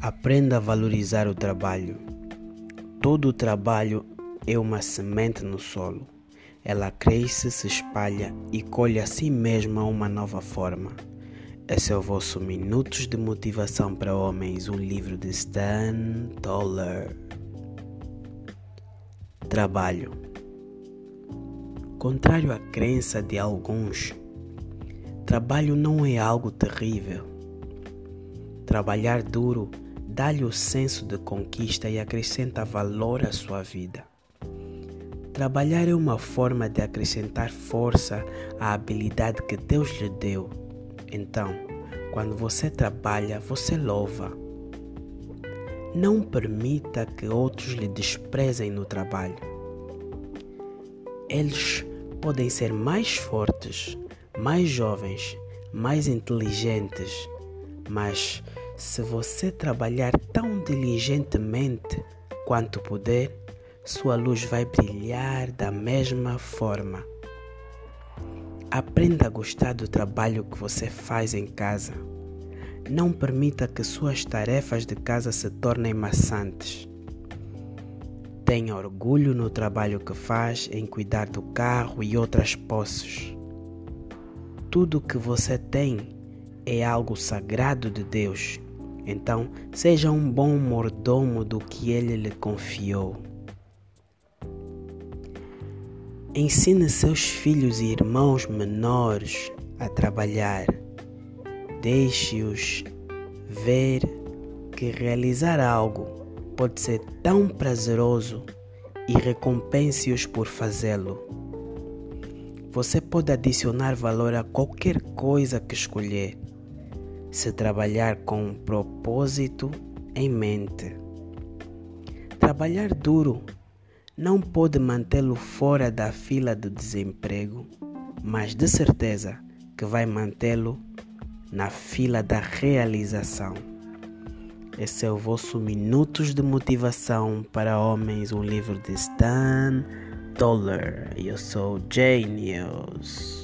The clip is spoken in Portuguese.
Aprenda a valorizar o trabalho. Todo o trabalho é uma semente no solo. Ela cresce, se espalha e colhe a si mesma uma nova forma. Esse é o vosso Minutos de Motivação para Homens, um livro de Stan Toller. Trabalho. Contrário à crença de alguns, trabalho não é algo terrível. Trabalhar duro dá-lhe o senso de conquista e acrescenta valor à sua vida. Trabalhar é uma forma de acrescentar força à habilidade que Deus lhe deu. Então, quando você trabalha, você louva. Não permita que outros lhe desprezem no trabalho. Eles podem ser mais fortes, mais jovens, mais inteligentes, mas se você trabalhar tão diligentemente quanto puder, sua luz vai brilhar da mesma forma. Aprenda a gostar do trabalho que você faz em casa. Não permita que suas tarefas de casa se tornem maçantes. Tenha orgulho no trabalho que faz em cuidar do carro e outras posses. Tudo que você tem é algo sagrado de Deus então, seja um bom mordomo do que ele lhe confiou. Ensine seus filhos e irmãos menores a trabalhar. Deixe-os ver que realizar algo pode ser tão prazeroso e recompense-os por fazê-lo. Você pode adicionar valor a qualquer coisa que escolher se trabalhar com um propósito em mente. Trabalhar duro não pode mantê-lo fora da fila do desemprego, mas de certeza que vai mantê-lo na fila da realização. Esse é o vosso Minutos de Motivação para Homens, um livro de Stan Dollar. Eu sou J News.